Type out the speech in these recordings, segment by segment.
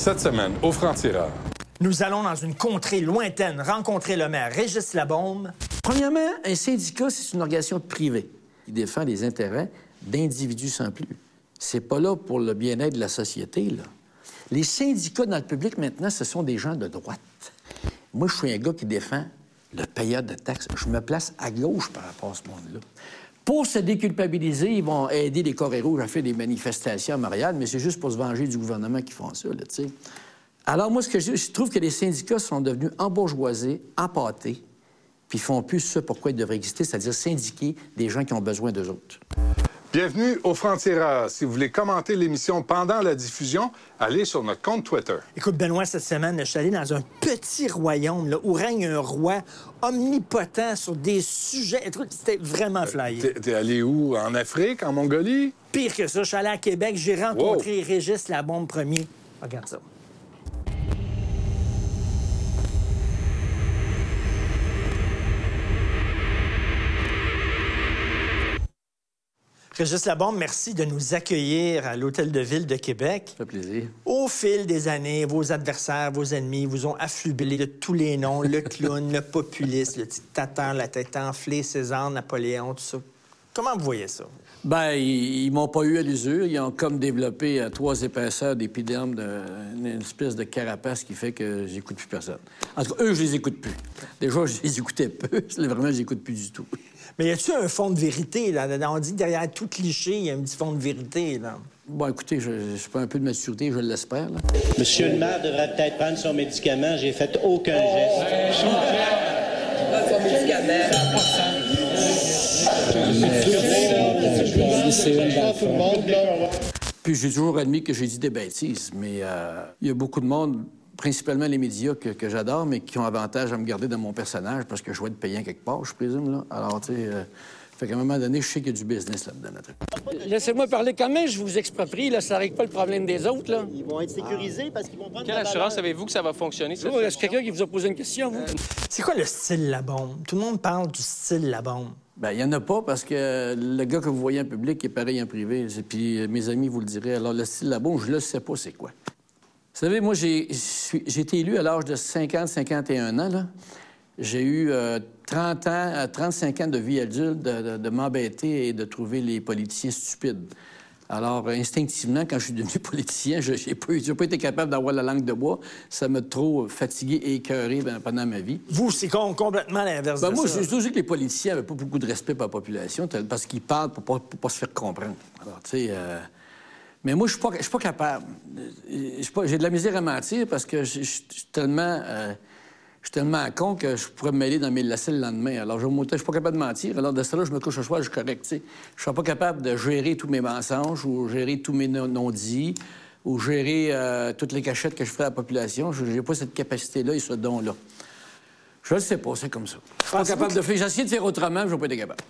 Cette semaine, au franc-tireur. Nous allons dans une contrée lointaine rencontrer le maire Régis Labombe. Premièrement, un syndicat, c'est une organisation privée qui défend les intérêts d'individus sans plus. C'est pas là pour le bien-être de la société, là. Les syndicats dans le public, maintenant, ce sont des gens de droite. Moi, je suis un gars qui défend le payeur de taxes. Je me place à gauche par rapport à ce monde-là. Pour se déculpabiliser, ils vont aider les Corées rouges à faire des manifestations à Marianne, mais c'est juste pour se venger du gouvernement qu'ils font ça, là, tu sais. Alors, moi, ce que je, je trouve que les syndicats sont devenus embourgeoisés, empâtés, puis ils font plus ce pourquoi ils devraient exister, c'est-à-dire syndiquer des gens qui ont besoin d'eux autres. Bienvenue au franc-tireur. Si vous voulez commenter l'émission pendant la diffusion, allez sur notre compte Twitter. Écoute, Benoît, cette semaine, je suis allé dans un petit royaume là, où règne un roi omnipotent sur des sujets. C'était vraiment flyé. T'es t'es allé où? En Afrique? En Mongolie? Pire que ça, je suis allé à Québec, j'ai rencontré Régis Labombe premier. Regarde ça. Régis Labombe, merci de nous accueillir à l'Hôtel de Ville de Québec. Ça fait plaisir. Au fil des années, vos adversaires, vos ennemis vous ont affublé de tous les noms, le clown, le populiste, le dictateur, la tête enflée, César, Napoléon, tout ça. Comment vous voyez ça? Ben, ils, ils m'ont pas eu à l'usure. Ils ont comme développé à trois épaisseurs d'épiderme de, une espèce de carapace qui fait que j'écoute plus personne. En tout cas, eux, je les écoute plus. Déjà, je les écoutais peu. Vraiment, je les écoute plus du tout. Mais y a-tu un fond de vérité, là? On dit que derrière tout cliché, il y a un petit fond de vérité, là. Bon, écoutez, je, je prends un peu de maturité, je l'espère. là. Monsieur le maire devrait peut-être prendre son médicament. J'ai fait aucun geste. Puis j'ai toujours admis que j'ai dit des bêtises, mais euh, il y a beaucoup de monde, principalement les médias que, que j'adore, mais qui ont avantage à me garder dans mon personnage parce que je vais être payant quelque part, je présume. Là. Alors, tu sais, euh, fait qu'à un moment donné, je sais qu'il y a du business là-dedans. là. Laissez-moi parler quand même, je vous exproprie, là, ça règle pas le problème des autres, là. Ils vont être sécurisés parce qu'ils vont prendre Quelle assurance avez-vous que ça va fonctionner? cette Oh, Est-ce quelqu'un qui vous a posé une question, vous? C'est quoi le style Labombe? Tout le monde parle du style Labombe. Ben, il n'y en a pas parce que le gars que vous voyez en public est pareil en privé. Et Puis euh, mes amis vous le diraient. Alors, le style là-bas, je le sais pas c'est quoi. Vous savez, moi, j'ai je été élu à l'âge de 50-51 ans. là. J'ai eu euh, 30 ans, euh, 35 ans de vie adulte de, de- de m'embêter et de trouver les politiciens stupides. Alors, euh, instinctivement, quand je suis devenu politicien, je n'ai pas, eu- j'ai pas été capable d'avoir la langue de bois. Ça m'a trop fatigué et écœuré ben, pendant ma vie. Vous, c'est com- complètement l'inverse Ben de moi, toujours dit que les politiciens n'avaient pas beaucoup de respect pour la population parce qu'ils parlent pour pas, pour pas se faire comprendre. Alors, tu sais... euh, Mais moi, je suis pas, je suis pas capable. Euh, J'ai de la misère à mentir parce que je je- je suis tellement... euh, je suis tellement con que je pourrais me mêler dans mes lacets le lendemain. Alors, je ne suis pas capable de mentir. Alors, de cela, je me couche le soir, je suis correct. Je ne suis pas capable de gérer tous mes mensonges ou gérer tous mes non- non-dits ou gérer euh, toutes les cachettes que je ferai à la population. Je n'ai pas cette capacité-là et ce don-là. Je ne sais pas, c'est comme ça. Je suis pas capable que- de faire. J'ai essayé de faire autrement, mais je vais pas être capable.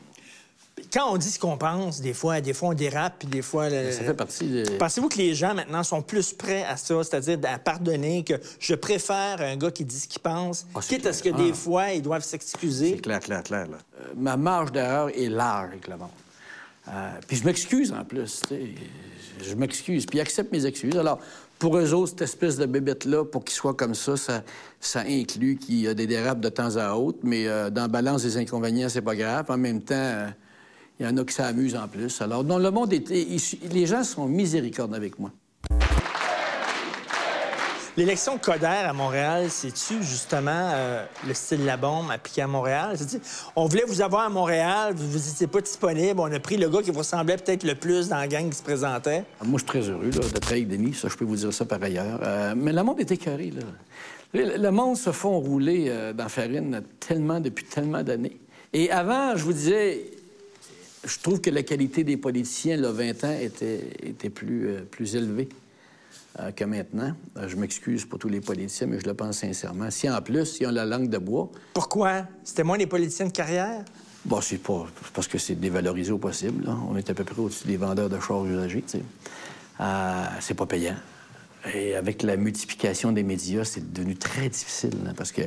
Quand on dit ce qu'on pense, des fois, des fois on dérape, puis des fois... le- Ça fait partie de... Pensez-vous que les gens maintenant sont plus prêts à ça, c'est-à-dire à pardonner que je préfère un gars qui dit ce qu'il pense, Ah, c'est quitte à ce que clair. des Ah. fois ils doivent s'excuser? C'est clair, clair, clair. là. Euh, ma marge d'erreur est large avec le monde. Euh, puis je m'excuse en plus. tu sais. Je m'excuse. Puis ils acceptent mes excuses. Alors, pour eux autres, cette espèce de bébête-là, pour qu'ils soient comme ça, ça, ça inclut qu'il y a des dérapes de temps à autre. Mais euh, dans la balance des inconvénients, c'est pas grave. En même temps, euh, il y en a qui s'amusent en plus. Alors, non, le monde est... les gens sont miséricordes avec moi. L'élection de Coder à Montréal, c'est-tu justement euh, le style La Bombe appliqué à Montréal? On voulait vous avoir à Montréal, vous n'étiez pas disponible, on a pris le gars qui vous ressemblait peut-être le plus dans la gang qui se présentait. Moi, je suis très heureux là, d'être avec Denis. Ça, je peux vous dire ça par ailleurs. Euh, mais le monde est écœuré. Là. Le, monde se font rouler euh, dans la farine tellement depuis tellement d'années. Et avant, je vous disais, je trouve que la qualité des politiciens, là, 20 ans, était, était plus, euh, plus élevée euh, que maintenant. Euh, je m'excuse pour tous les politiciens, mais je le pense sincèrement. Si en plus, ils ont la langue de bois, Pourquoi? C'était moins des politiciens de carrière? Bon, c'est pas parce que c'est dévalorisé au possible. là. On est à peu près au-dessus des vendeurs de chars usagés. tu sais. Euh, c'est pas payant. Et avec la multiplication des médias, c'est devenu très difficile là, parce que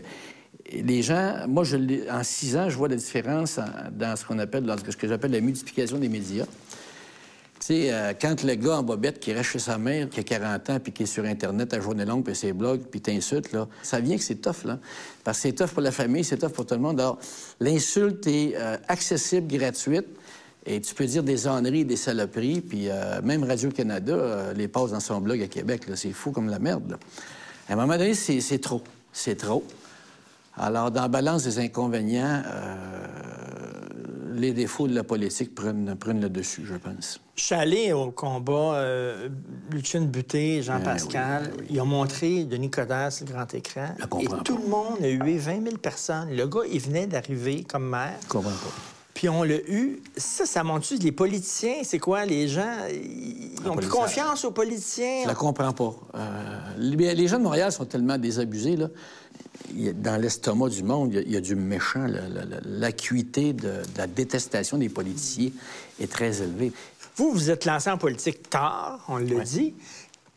les gens, moi, en six ans, je vois la différence en- dans ce qu'on appelle, ce que j'appelle la multiplication des médias. Tu sais, euh, quand le gars en bobette qui reste chez sa mère, qui a 40 ans, puis qui est sur Internet à journée longue, puis ses blogs, puis t'insulte, là, ça vient que c'est tough, là. Parce que c'est tough pour la famille, c'est tough pour tout le monde. Alors, l'insulte est euh, accessible, gratuite, et tu peux dire des âneries, des saloperies, puis euh, même Radio-Canada les passe dans son blog à Québec. C'est fou comme la merde. À un moment donné, c'est trop. C'est trop. Alors, dans la balance des inconvénients, euh, les défauts de la politique prennent, prennent le dessus, je pense. Je suis allé au combat euh, Lucien Buté, Ben Jean-Pascal. Ils ont montré Denis Coderre sur le grand écran. Je Et tout le monde a eu 20 000 personnes. Le gars, il venait d'arriver comme maire. Je comprends pas. Puis on l'a eu. Ça, ça montre-tu les politiciens? C'est quoi? Les gens, ils ont plus confiance aux politiciens? Je la comprends pas. Euh, les, les gens de Montréal sont tellement désabusés, là. Dans l'estomac du monde, il y a, il y a du méchant. L'acuité de, de la détestation des politiciens est très élevée. Vous, vous êtes lancé en politique tard, on l'a dit.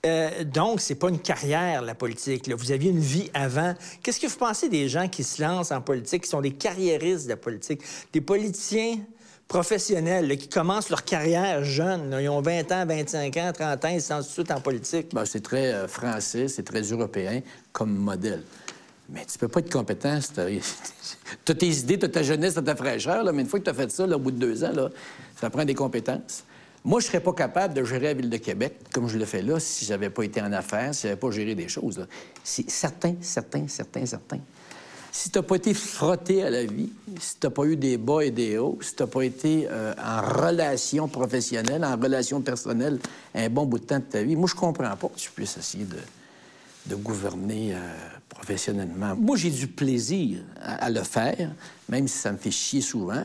Euh, donc, c'est pas une carrière, la politique. là. Vous aviez une vie avant. Qu'est-ce que vous pensez des gens qui se lancent en politique, qui sont des carriéristes de la politique, des politiciens professionnels là, qui commencent leur carrière jeunes? là. Ils ont 20 ans, 25 ans, 30 ans, ils lancent tout de suite en politique. Ben, c'est très euh, français, c'est très européen comme modèle. Mais tu peux pas être compétent t'as t'as tes idées, t'as ta jeunesse, t'as ta fraîcheur, mais une fois que tu as fait ça, au bout de deux ans, ça prend des compétences. Moi, je serais pas capable de gérer la Ville de Québec comme je le fais là si j'avais pas été en affaires, si j'avais pas géré des choses. C'est certain, certain, certain, certain. Si t'as pas été frotté à la vie, si t'as pas eu des bas et des hauts, si t'as pas été euh, en relation professionnelle, en relation personnelle un bon bout de temps de ta vie, moi, je comprends pas que tu puisses essayer de, de gouverner euh, professionnellement. Moi, j'ai du plaisir à, à le faire, même si ça me fait chier souvent.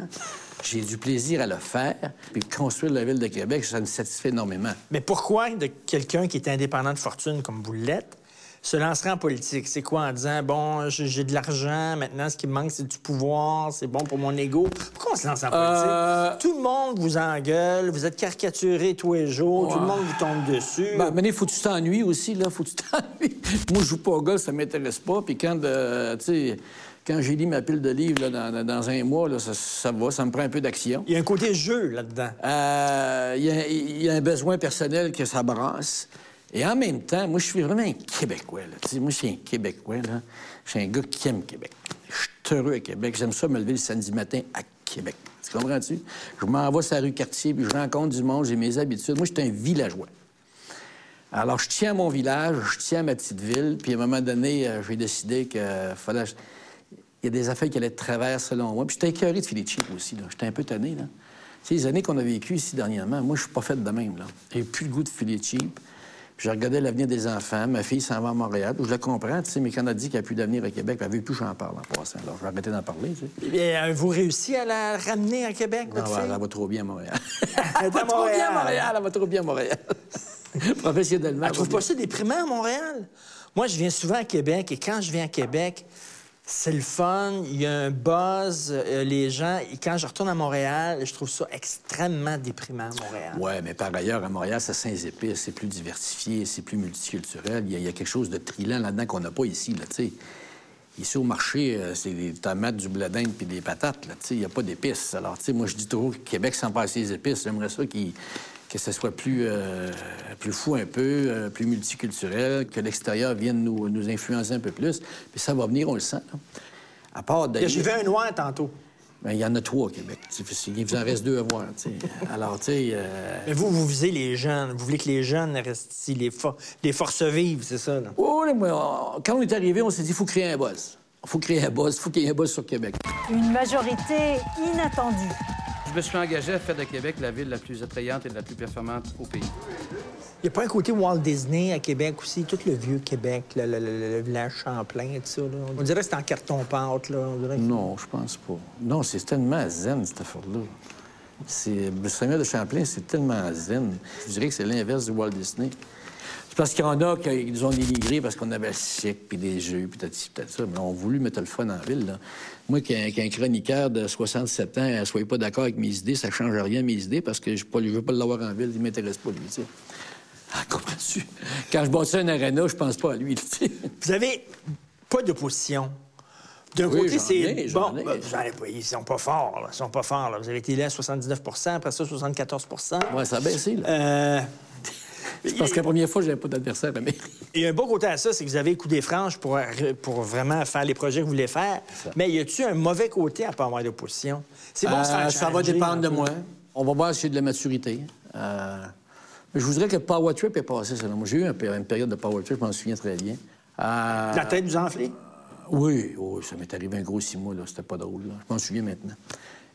J'ai du plaisir à le faire. Puis construire la Ville de Québec, ça me satisfait énormément. Mais pourquoi de quelqu'un qui est indépendant de fortune comme vous l'êtes se lancerait en politique? C'est quoi en disant, bon, j'ai de l'argent, maintenant ce qui me manque, c'est du pouvoir, c'est bon pour mon ego? Pourquoi on se lance en politique? Euh, Tout le monde vous engueule, vous êtes caricaturé tous les jours, tout le monde vous tombe dessus. Ben, mais il faut que tu t'ennuies aussi, là. Faut que tu t'ennuies. Moi, je joue pas au golf, ça m'intéresse pas. Puis quand, euh, tu sais, quand j'ai lu ma pile de livres là, dans, dans un mois, là, ça, ça va, ça me prend un peu d'action. Il y a un côté jeu là-dedans. Euh, Il y, y a un besoin personnel que ça brasse. Et en même temps, moi, je suis vraiment un Québécois. Moi, je suis un Québécois. Je suis un gars qui aime Québec. Je suis heureux à Québec. J'aime ça me lever le samedi matin à Québec. Tu comprends-tu? Je m'en vais sur la rue Cartier, puis je rencontre du monde, j'ai mes habitudes. Moi, je suis un villageois. Alors, je tiens à mon village, je tiens à ma petite ville, puis à un moment donné, euh, j'ai décidé que fallait... Il y a des affaires qui allaient de travers, selon moi. Puis j'étais écœuré de filer cheap aussi, là. J'étais un peu tanné, là. Tu sais, les années qu'on a vécues ici dernièrement, moi, je suis pas fait de même. J'ai plus le goût de filer cheap. Puis je regardais l'avenir des enfants. Ma fille s'en va à Montréal. Je la comprends, tu sais, mais quand on a dit qu'il n'y a plus d'avenir à Québec, elle veut plus que j'en parle en passant. Alors, je vais arrêter d'en parler, tu sais. Eh bien, avez-vous réussi à la ramener à Québec, Non, votre elle, fille? elle va trop bien à Montréal. Elle va trop bien à Montréal. Elle va trop bien à Montréal. Professionnellement. Elle trouve pas ça déprimant à Montréal? Moi, je viens souvent à Québec et quand je viens à Québec, c'est le fun, il y a un buzz, euh, les gens. Et quand je retourne à Montréal, je trouve ça extrêmement déprimant Montréal. Oui, mais par ailleurs, à Montréal, c'est Saint-Épice, c'est plus diversifié, c'est plus multiculturel. Il y, a, quelque chose de trilant là-dedans qu'on n'a pas ici, là, tu sais. Ici, au marché, euh, c'est des tomates, du blé d'Inde puis des patates. Il n'y a pas d'épices. Alors, tu sais, moi, je dis toujours que Québec sans passer les épices. J'aimerais ça qu'il- que ce soit plus, euh, plus fou un peu, euh, plus multiculturel, que l'extérieur vienne nous, nous influencer un peu plus. Puis ça va venir, on le sent, là. À part d'ailleurs... J'ai vu un noir tantôt. Ben, il y en a trois au Québec. Il vous en reste deux à voir, tu sais. Alors, tu sais... euh, Mais vous, vous visez les jeunes. Vous voulez que les jeunes restent ici, les, for- les forces vives, c'est ça, là? Oh, là, moi, on- quand on est arrivé, on s'est dit, il faut créer un buzz. Il faut créer un buzz, il faut qu'il y ait un buzz sur Québec. Une majorité inattendue. Je me suis engagé à faire de Québec la ville la plus attrayante et la plus performante au pays. Il n'y a pas un côté Walt Disney à Québec aussi, tout le vieux Québec, le, le- le- le village Champlain, tout ça. Là? On dirait que c'est en carton-pâte. Là. On dirait que- Non, je pense pas. Non, c'est tellement zen, cette affaire-là. C'est... Le Samuel de Champlain, c'est tellement zen. Je dirais que c'est l'inverse du Walt Disney. C'est parce qu'il y en a qui nous ont dénigré parce qu'on avait le siècle, puis des jeux, puis peut-être ci, peut-être ça. Mais on a voulu mettre le fun en ville, là. Moi, qu'un, qu'un chroniqueur de 67 ans ne soit pas d'accord avec mes idées, ça change rien mes idées parce que je ne veux pas l'avoir en ville. Il m'intéresse pas, lui, tu sais. Ah, comprends-tu? Quand je bâtis un aréna, je pense pas à lui. Vous avez pas d'opposition. D'un Oui, côté, c'est bon. ben, ils sont pas forts. Là. Ils sont pas forts. là. Vous avez été là à 79% après ça 74% Ouais, ça a baissé, là. Euh, C'est parce que la première fois, j'avais pas d'adversaire à la mairie. Il y a un beau côté à ça, c'est que vous avez coup des franges pour, pour vraiment faire les projets que vous voulez faire. Mais y a-tu un mauvais côté à pas avoir d'opposition? C'est bon se Euh, ça va dépendre de moi. On va voir si j'ai de la maturité. Euh, mais je vous dirais que le power trip est passé, selon moi. J'ai eu une période de power trip, je m'en souviens très bien. Euh, La tête vous enflée? Oui, oui, ça m'est arrivé un gros six mois, là. C'était pas drôle, là. Je m'en souviens maintenant.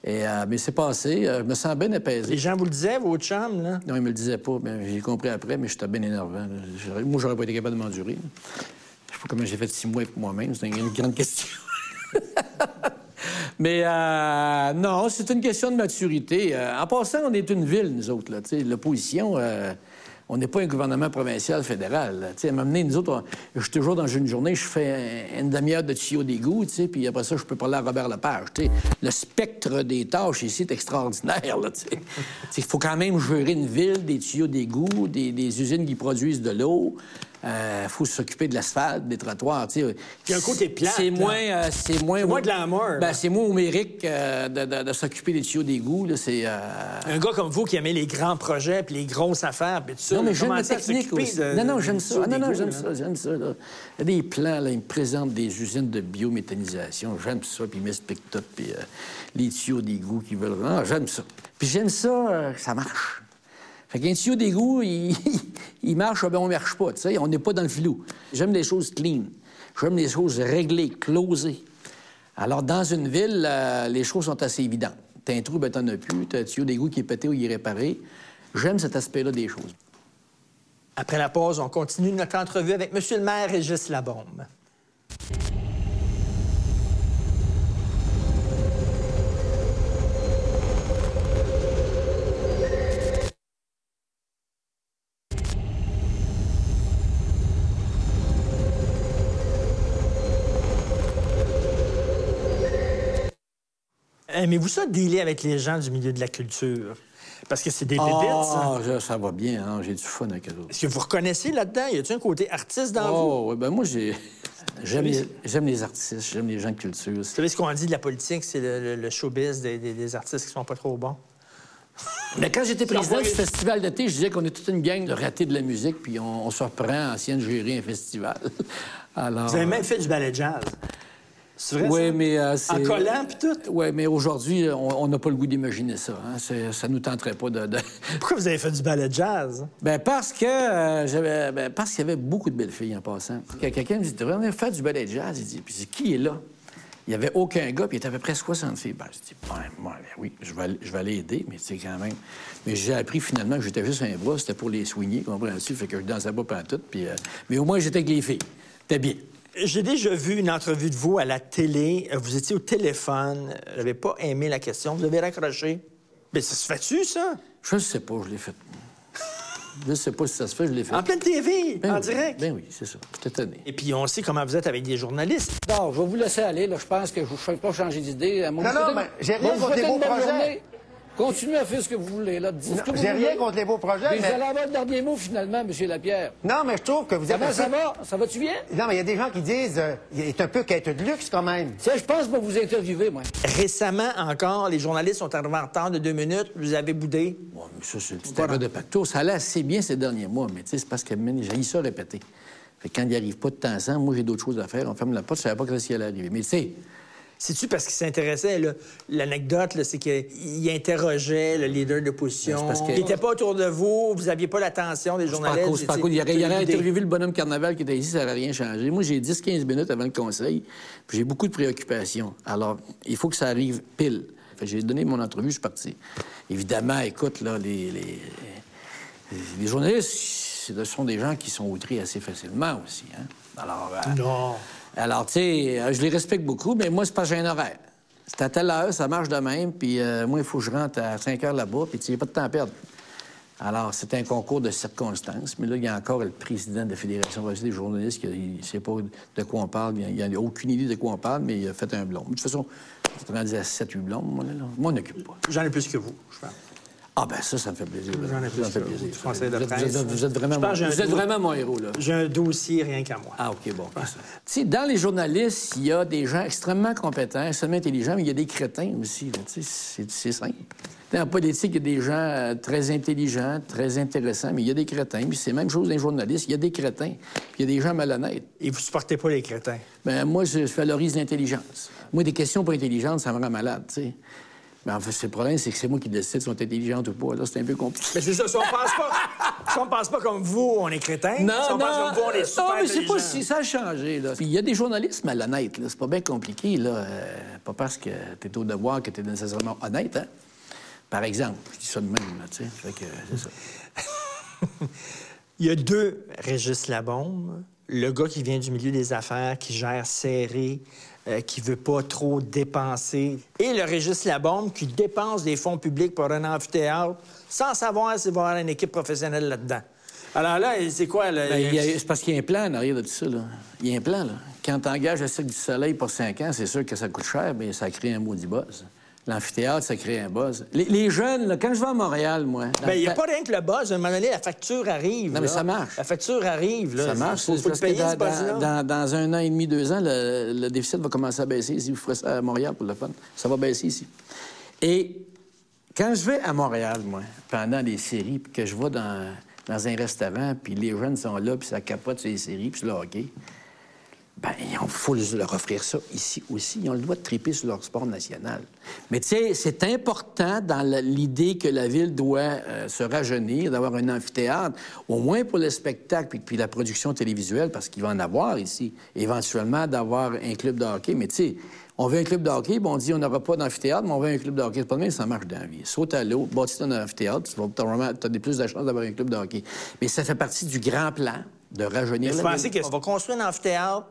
Et, euh, mais c'est passé. euh, je me sens bien apaisé. Les gens vous le disaient, vos chums, là? Non, il me le disait pas, mais j'ai compris après, mais j'étais bien énervant. Moi, j'aurais pas été capable de m'endurer. Je sais pas comment j'ai fait six mois pour moi-même, c'est une, grande question. mais euh, non, c'est une question de maturité. Euh, en passant, on est une ville, nous autres. là, tu sais, L'opposition, euh, on n'est pas un gouvernement provincial fédéral. Tu sais, m'amener, nous autres, je suis toujours dans une journée, je fais un- une demi-heure de tuyau d'égout, tu sais, puis après ça, je peux parler à Robert Lepage. tu sais. Le spectre des tâches ici est extraordinaire. tu sais. Il faut quand même gérer une ville, des tuyaux d'égout, des usines qui produisent de l'eau. Il faut s'occuper de l'asphalte, des trottoirs. Puis un côté C'est moins, euh, c'est moins, C'est moins glamour. Ben, c'est moins homérique euh, de, de- de s'occuper des tuyaux d'égout. C'est euh, Un gars comme vous qui aimait les grands projets puis les grosses affaires puis tout ça. non, mais j'aime la technique aussi. de- non, non, de- j'aime ça. Ah, non, non, j'aime ça, j'aime ça. là. Il y a des plans, là, ils me présentent des usines de biométhanisation. J'aime ça, puis ils m'expliquent tout, puis euh, les tuyaux d'égout qu'ils veulent. Ah, j'aime ça. Puis j'aime ça, euh, ça marche. Fait qu'un tuyau d'égout, il, il marche, ah ben on marche pas, tu sais. On n'est pas dans le filou. J'aime les choses clean. J'aime les choses réglées, closées. Alors, dans une ville, euh, les choses sont assez évidentes. T'as un trou, ben t'en as plus. T'as un tuyau d'égout qui est pété ou il est réparé. J'aime cet aspect-là des choses. Après la pause, on continue notre entrevue avec M. le maire Régis Labombe. Aimez-vous ça, dealer avec les gens du milieu de la culture? Parce que c'est des pépites, ça. Ah, ça, ça va bien, hein? j'ai du fun avec eux autres. Est-ce que vous reconnaissez là-dedans? Y a-t-il un côté artiste dans vous? Oh, ouais, ben moi, j'ai... J'aime les... artistes, j'aime les gens de culture. Vous savez ce qu'on dit de la politique, c'est le, le- le showbiz des, des- des artistes qui sont pas trop bons? Mais quand j'étais président du festival d'été, je disais qu'on est toute une gang de ratés de la musique, puis on, on se reprend ancienne gérer un festival. Alors... Vous avez même fait du ballet jazz. C'est vrai, Oui, ça? mais euh, c'est... En collant, puis tout? Oui, mais aujourd'hui, on n'a pas le goût d'imaginer ça. Hein? C'est- Ça nous tenterait pas de... de- Pourquoi vous avez fait du ballet jazz? Ben parce que euh, j'avais ben, parce qu'il y avait beaucoup de belles filles en passant. Quand Quelqu'un me dit Tu devrais venir faire du ballet jazz? Il dit Puis je dis, qui est là? Il n'y avait aucun gars, puis il y avait à peu près 60 filles. Ben, je dis ben, moi, ben oui, je vais, aller- je vais aller aider, mais c'est quand même. Mais j'ai appris finalement que j'étais juste un bras, c'était pour les soigner, comprends-tu? Fait que je dansais pas pantoute, puis. euh, Mais au moins, j'étais avec les filles. C'était bien. J'ai déjà vu une entrevue de vous à la télé. Vous étiez au téléphone. Je n'avais pas aimé la question. Vous avez raccroché. Mais ça se fait-tu, ça? Je ne sais pas, je l'ai fait. Je ne sais pas si ça se fait, je l'ai fait. En pleine TV, Ben en oui, direct. Ben oui, c'est ça. J'étais étonné. Et puis, on sait comment vous êtes avec des journalistes. Bon, je vais vous laisser aller. Là. Je pense que je ne vais pas changer d'idée. Non, non, mais j'ai rien vous contre belle projets. Continuez à faire ce que vous voulez. Là. Dites vous J'ai rien contre les beaux projets, Mais vous allez avoir le dernier mot, finalement, M. Lapierre. Non, mais je trouve que vous. Comment un ça va? Ça va-tu bien? Non, mais il y a des gens qui disent... euh, il est un peu quête de luxe, quand même. Ça, je pense pas vous interviewer, moi. Récemment encore, les journalistes sont arrivés en retard de deux minutes. Vous avez boudé. Mais ça, c'est le petit erreur de pacto. Ça allait assez bien ces derniers mois, mais tu sais, c'est parce que j'ai ça répéter. Fait que quand il n'y arrive pas de temps en temps, moi, j'ai d'autres choses à faire. On ferme la porte, je savais pas que ça allait arriver. Mais tu sais, C'est-tu parce qu'il s'intéressait? L'anecdote, c'est qu'il interrogeait le leader de l'opposition. Ben, que- Il n'était pas autour de vous, vous n'aviez pas l'attention des journalistes. cause. Il aurait, il aurait interviewé le bonhomme carnaval qui était ici, ça n'aurait rien changé. Moi, j'ai 10-15 minutes avant le conseil, puis j'ai beaucoup de préoccupations. Alors, il faut que ça arrive pile. J'ai donné mon entrevue, je suis parti. Évidemment, écoute, là, les, les, les journalistes, ce sont des gens qui sont outrés assez facilement aussi. Hein? Alors, euh, Non. Alors, tu sais, euh, je les respecte beaucoup, mais moi, c'est pas j'ai un horaire. C'est à telle heure, ça marche de même, puis euh, moi, il faut que je rentre à 5 heures là-bas, puis tu n'as pas de temps à perdre. Alors, c'est un concours de circonstances, mais là, il y a encore le président de la Fédération des journalistes qui ne sait pas de quoi on parle, il n'a aucune idée de quoi on parle, mais il a fait un blond. De toute façon, je suis rendu à 7-8 blondes, moi, on n'occupe pas. J'en ai plus que vous, je pense. Ah ben ça, ça me fait plaisir. J'en ai plaisir. je pensais de Vous êtes, presse. vous êtes- vous êtes vraiment, mon, vous êtes vraiment héros, là. J'ai un dossier rien qu'à moi. Ah, OK, bon. Tu sais, dans les journalistes, il y a des gens extrêmement compétents, extrêmement intelligents, mais il y a des crétins aussi. Tu sais, C'est simple. Dans la politique, il y a des gens euh, très intelligents, très intéressants, mais il y a des crétins. Puis c'est la même chose dans les journalistes. Il y a des crétins, puis il y a des gens malhonnêtes. Et vous supportez pas les crétins? Ben, moi, je, je valorise l'intelligence. Moi, des questions pas intelligentes, ça me rend malade, tu sais. Mais en fait, le problème, c'est que c'est moi qui décide si on est intelligente ou pas. Là, c'est un peu compliqué. Mais c'est ça, si on pense pas, si on pense pas comme vous, on est crétin. Non, si on non, pense comme vous, on est super non, mais c'est pas intelligent. si ça a changé. Là. Puis il y a des journalistes malhonnêtes. Là. C'est pas bien compliqué. Là. Euh, pas parce que tu es au devoir que tu es nécessairement honnête. Hein? Par exemple, je dis ça de même. Là, tu sais. Que, c'est ça. Il y a deux Régis Labombe. Le gars qui vient du milieu des affaires, qui gère serré, euh, qui veut pas trop dépenser. Et le Régis Labombe qui dépense des fonds publics pour un amphithéâtre sans savoir s'il va y avoir une équipe professionnelle là-dedans. Alors là, c'est quoi? Là? Ben, il y a- c'est parce qu'il y a un plan en arrière de tout ça. Là. Il y a un plan. Là. Quand tu engages le Cirque du Soleil pour cinq ans, c'est sûr que ça coûte cher, mais ça crée un maudit buzz. L'amphithéâtre, ça crée un buzz. Les, les jeunes, là, quand je vais à Montréal, moi... Ben, il n'y a pas rien que le buzz. À un moment donné, la facture arrive. Non, mais ça marche. La facture arrive. Là. Ça marche. Il faut, c'est faut payer, dans, ce dans- dans- un an et demi, deux ans, le, le déficit va commencer à baisser. Si vous ferez ça à Montréal pour le fun, ça va baisser ici. Et quand je vais à Montréal, moi, pendant les séries, puis que je vais dans, dans un restaurant, puis les jeunes sont là, puis ça capote sur les séries, puis sur le hockey, ben, il faut leur offrir ça ici aussi. Ils ont le droit de triper sur leur sport national. Mais tu sais, c'est important dans l'idée que la ville doit euh, se rajeunir, d'avoir un amphithéâtre, au moins pour le spectacle puis, puis la production télévisuelle, parce qu'il va en avoir ici. Éventuellement, d'avoir un club de hockey. Mais tu sais, on veut un club de hockey, puis on dit on n'aura pas d'amphithéâtre, mais on veut un club de hockey. C'est pas de même que ça marche dans la vie. Saute à l'eau, bâtis ton amphithéâtre, tu as des plus de chances d'avoir un club de hockey. Mais ça fait partie du grand plan de rajeunir Vous la pensez qu'on va construire un amphithéâtre,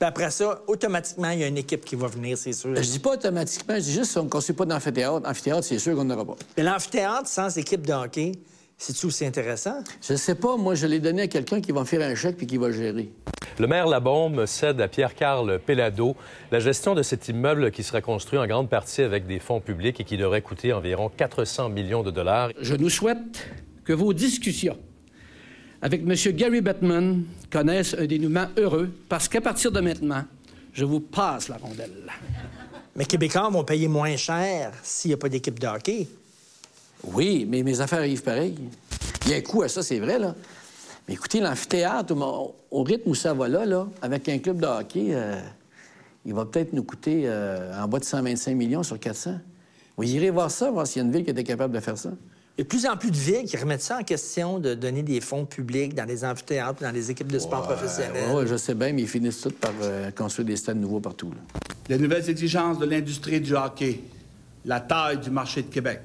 puis après ça, automatiquement, il y a une équipe qui va venir, c'est sûr. Je dis pas automatiquement, je dis juste qu'on ne construit pas d'amphithéâtre. Amphithéâtre, c'est sûr qu'on n'aura pas. Mais l'amphithéâtre sans équipe de hockey, c'est-tu aussi intéressant? Je sais pas, moi, je l'ai donné à quelqu'un qui va me faire un chèque puis qui va le gérer. Le maire Labombe cède à Pierre-Carl Pellado la gestion de cet immeuble qui sera construit en grande partie avec des fonds publics et qui devrait coûter environ 400 millions de dollars. Je nous souhaite que vos discussions avec M. Gary Bettman connaissent un dénouement heureux parce qu'à partir de maintenant, je vous passe la rondelle. Mais Québécois vont payer moins cher s'il n'y a pas d'équipe de hockey. Oui, mais mes affaires arrivent pareil. Il y a un coût à ça, c'est vrai, là. Mais écoutez, l'amphithéâtre, au, au rythme où ça va là, là, avec un club de hockey, euh, il va peut-être nous coûter euh, en bas de 125 millions sur 400. Vous irez voir ça, voir s'il y a une ville qui était capable de faire ça. Il y a de plus en plus de villes qui remettent ça en question de donner des fonds publics dans les amphithéâtres, dans les équipes de sport professionnelles. Oui, je sais bien, mais ils finissent tous par euh, construire des stades nouveaux partout. là. Les nouvelles exigences de l'industrie du hockey, la taille du marché de Québec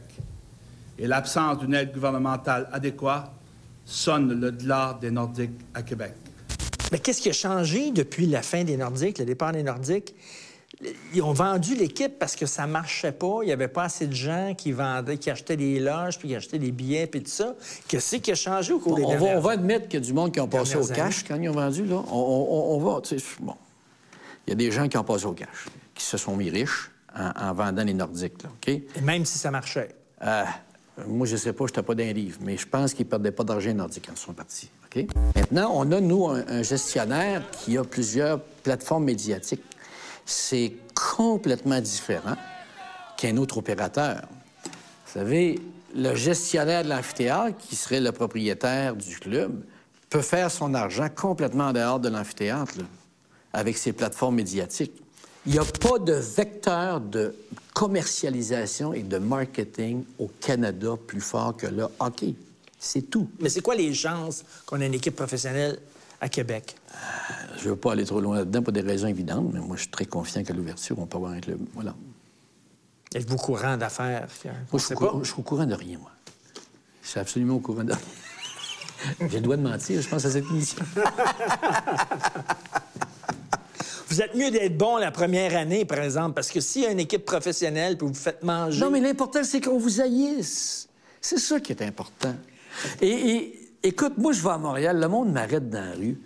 et l'absence d'une aide gouvernementale adéquate sonnent le glas des Nordiques à Québec. Mais qu'est-ce qui a changé depuis la fin des Nordiques, le départ des Nordiques? Ils ont vendu l'équipe parce que ça marchait pas. Il n'y avait pas assez de gens qui vendaient, qui achetaient des loges, puis qui achetaient des billets, puis tout ça. Qu'est-ce qui a changé au cours des On va, on va admettre qu'il y a du monde qui ont passé au cash quand ils ont vendu. Là. On, on- on va, bon. Il y a des gens qui ont passé au cash, qui se sont mis riches en, en vendant les Nordiques, là, OK? Et même si ça marchait. Euh, moi, je sais pas, je n'étais pas dans un livre, mais je pense qu'ils ne perdaient pas d'argent nordique quand ils sont partis. OK? Maintenant, on a, nous, un, un gestionnaire qui a plusieurs plateformes médiatiques. C'est complètement différent qu'un autre opérateur. Vous savez, le gestionnaire de l'amphithéâtre, qui serait le propriétaire du club, peut faire son argent complètement en dehors de l'amphithéâtre, avec ses plateformes médiatiques. Il n'y a pas de vecteur de commercialisation et de marketing au Canada plus fort que le hockey. C'est tout. Mais c'est quoi les chances qu'on ait une équipe professionnelle à Québec? Je ne veux pas aller trop loin là-dedans pour des raisons évidentes, mais moi, je suis très confiant qu'à l'ouverture, on peut avoir un club. Voilà. Êtes-vous au courant d'affaires? Moi, je suis, sait au pas. courant- je suis au courant de rien, moi. Je suis absolument au courant de rien. J'ai le droit de mentir, je pense, à cette émission. Vous êtes mieux d'être bon la première année, par exemple, parce que s'il y a une équipe professionnelle puis vous vous faites manger. Non, mais l'important, c'est qu'on vous haïsse. C'est ça qui est important. Et, et, écoute, moi, je vais à Montréal, le monde m'arrête dans la rue.